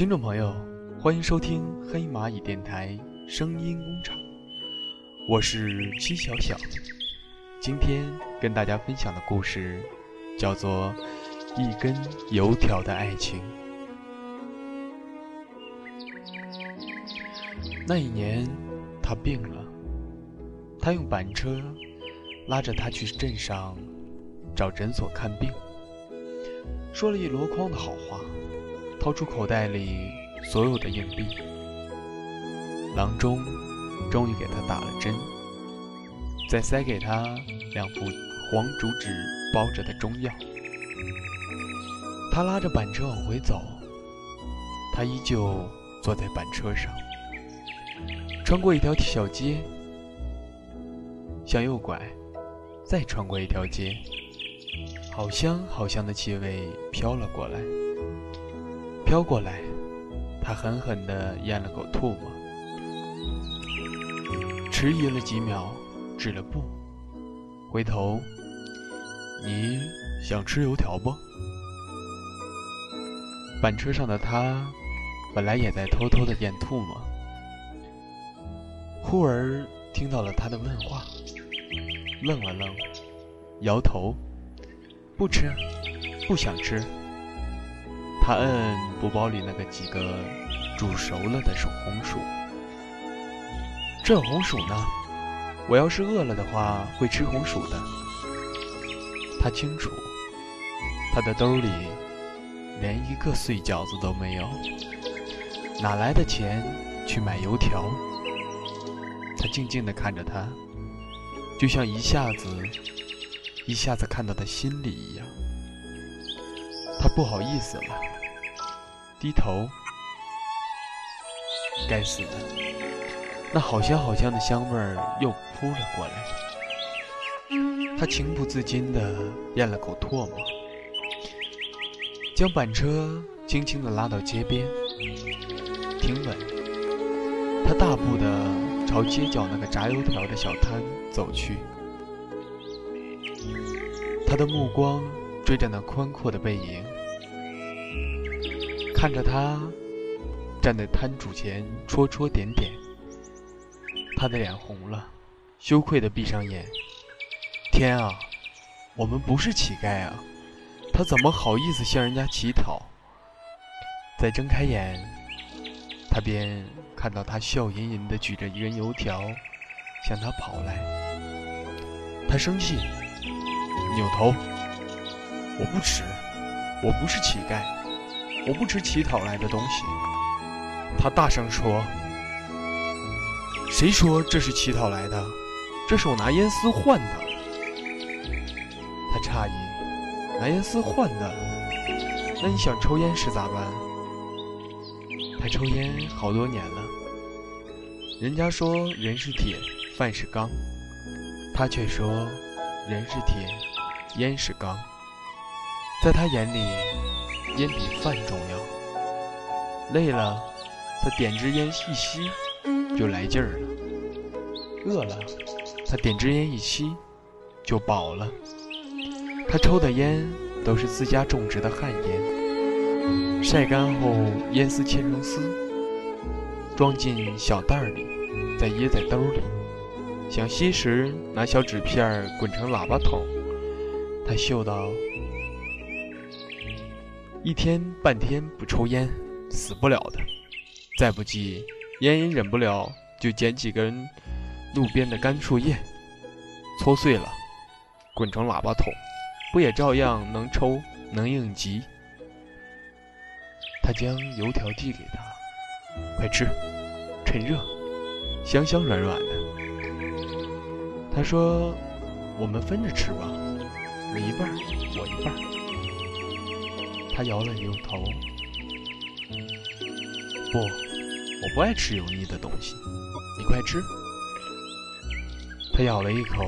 听众朋友，欢迎收听黑蚂蚁电台声音工厂，我是七小小。今天跟大家分享的故事叫做《一根油条的爱情》。那一年，他病了，他用板车拉着他去镇上找诊所看病，说了一箩筐的好话。掏出口袋里所有的硬币，郎中终于给他打了针，再塞给他两副黄竹纸包着的中药。他拉着板车往回走，他依旧坐在板车上，穿过一条小街，向右拐，再穿过一条街，好香好香的气味飘了过来。飘过来，他狠狠地咽了口唾沫，迟疑了几秒，止了步，回头：“你想吃油条不？”板车上的他本来也在偷偷的咽唾沫，忽而听到了他的问话，愣了愣，摇头：“不吃，不想吃。”他摁布包里那个几个煮熟了的手红薯，这红薯呢？我要是饿了的话，会吃红薯的。他清楚，他的兜里连一个碎饺子都没有，哪来的钱去买油条？他静静地看着他，就像一下子一下子看到他心里一样。他不好意思了，低头。该死的，那好香好香的香味儿又扑了过来。他情不自禁地咽了口唾沫，将板车轻轻地拉到街边，停稳。他大步地朝街角那个炸油条的小摊走去，他的目光。追着那宽阔的背影，看着他站在摊主前戳戳点点，他的脸红了，羞愧的闭上眼。天啊，我们不是乞丐啊，他怎么好意思向人家乞讨？再睁开眼，他便看到他笑吟吟的举着一根油条向他跑来，他生气，扭头。我不吃，我不是乞丐，我不吃乞讨来的东西。他大声说：“谁说这是乞讨来的？这是我拿烟丝换的。”他诧异：“拿烟丝换的？那你想抽烟时咋办？”他抽烟好多年了。人家说人是铁，饭是钢，他却说人是铁，烟是钢。在他眼里，烟比饭重要。累了，他点支烟一吸，就来劲儿了；饿了，他点支烟一吸，就饱了。他抽的烟都是自家种植的旱烟，晒干后烟丝切成丝，装进小袋里，再掖在兜里。想吸时，拿小纸片滚成喇叭筒。他嗅到。一天半天不抽烟，死不了的。再不济，烟瘾忍不了，就捡几根路边的干树叶，搓碎了，滚成喇叭筒，不也照样能抽能应急？他将油条递给他，快吃，趁热，香香软软的。他说：“我们分着吃吧，你一半，我一半。”他摇了摇头，不，我不爱吃油腻的东西。你快吃。他咬了一口，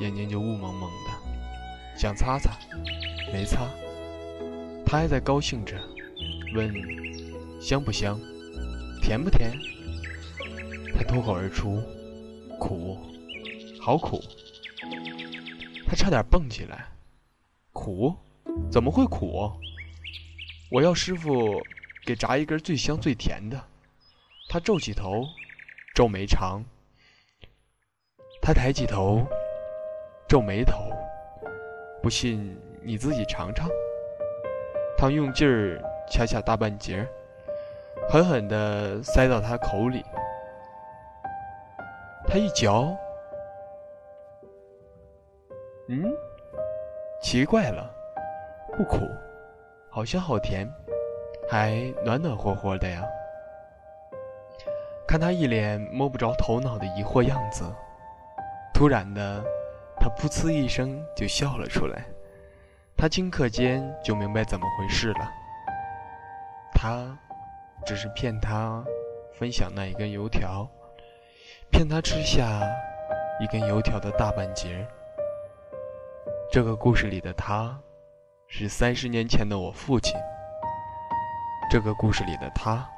眼睛就雾蒙蒙的，想擦擦，没擦。他还在高兴着，问：香不香？甜不甜？他脱口而出：苦，好苦。他差点蹦起来，苦？怎么会苦？我要师傅给炸一根最香最甜的。他皱起头，皱眉长。他抬起头，皱眉头。不信你自己尝尝。他用劲儿掐下大半截，狠狠地塞到他口里。他一嚼，嗯，奇怪了，不苦，好香好甜，还暖暖和和的呀。看他一脸摸不着头脑的疑惑样子，突然的，他噗呲一声就笑了出来。他顷刻间就明白怎么回事了。他只是骗他分享那一根油条。骗他吃下一根油条的大半截。这个故事里的他，是三十年前的我父亲。这个故事里的他，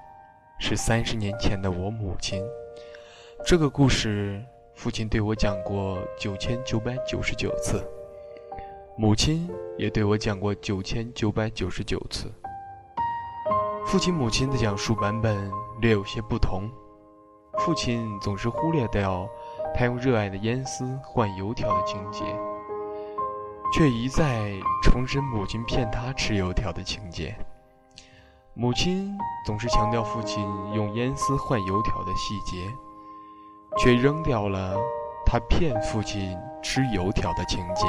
是三十年前的我母亲。这个故事，父亲对我讲过九千九百九十九次，母亲也对我讲过九千九百九十九次。父亲、母亲的讲述版本略有些不同。父亲总是忽略掉他用热爱的烟丝换油条的情节，却一再重申母亲骗他吃油条的情节。母亲总是强调父亲用烟丝换油条的细节，却扔掉了他骗父亲吃油条的情节。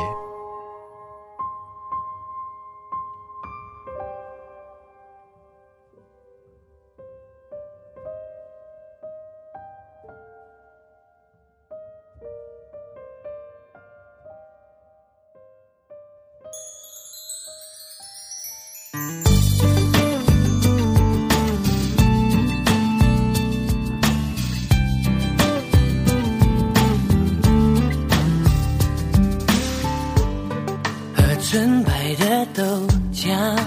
和纯白的豆浆，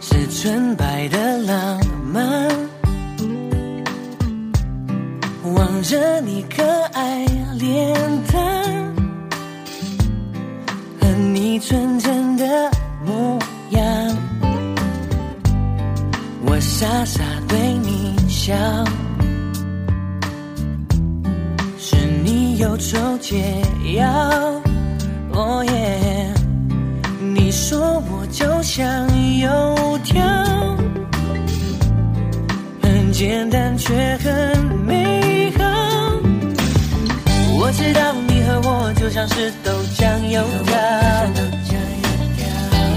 是纯白的浪漫。望着你可爱脸蛋和你纯真傻傻对你笑，是你忧愁解药。哦耶！你说我就像油条，很简单却很美好。我知道你和我就像是豆浆油条，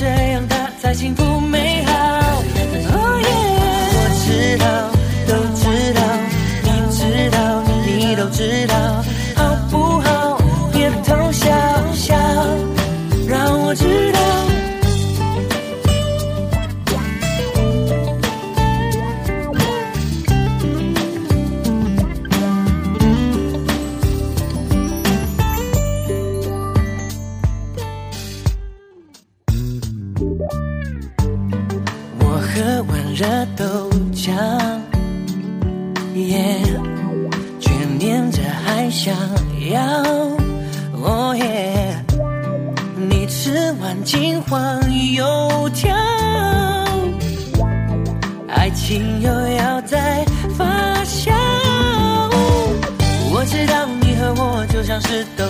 这样他才幸福美好。哦耶我知道都知道你知道你都知道。我喝完热豆浆，耶。念着还想要，哦耶！你吃完金黄油条，爱情又要再发酵。我知道你和我就像是豆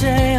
say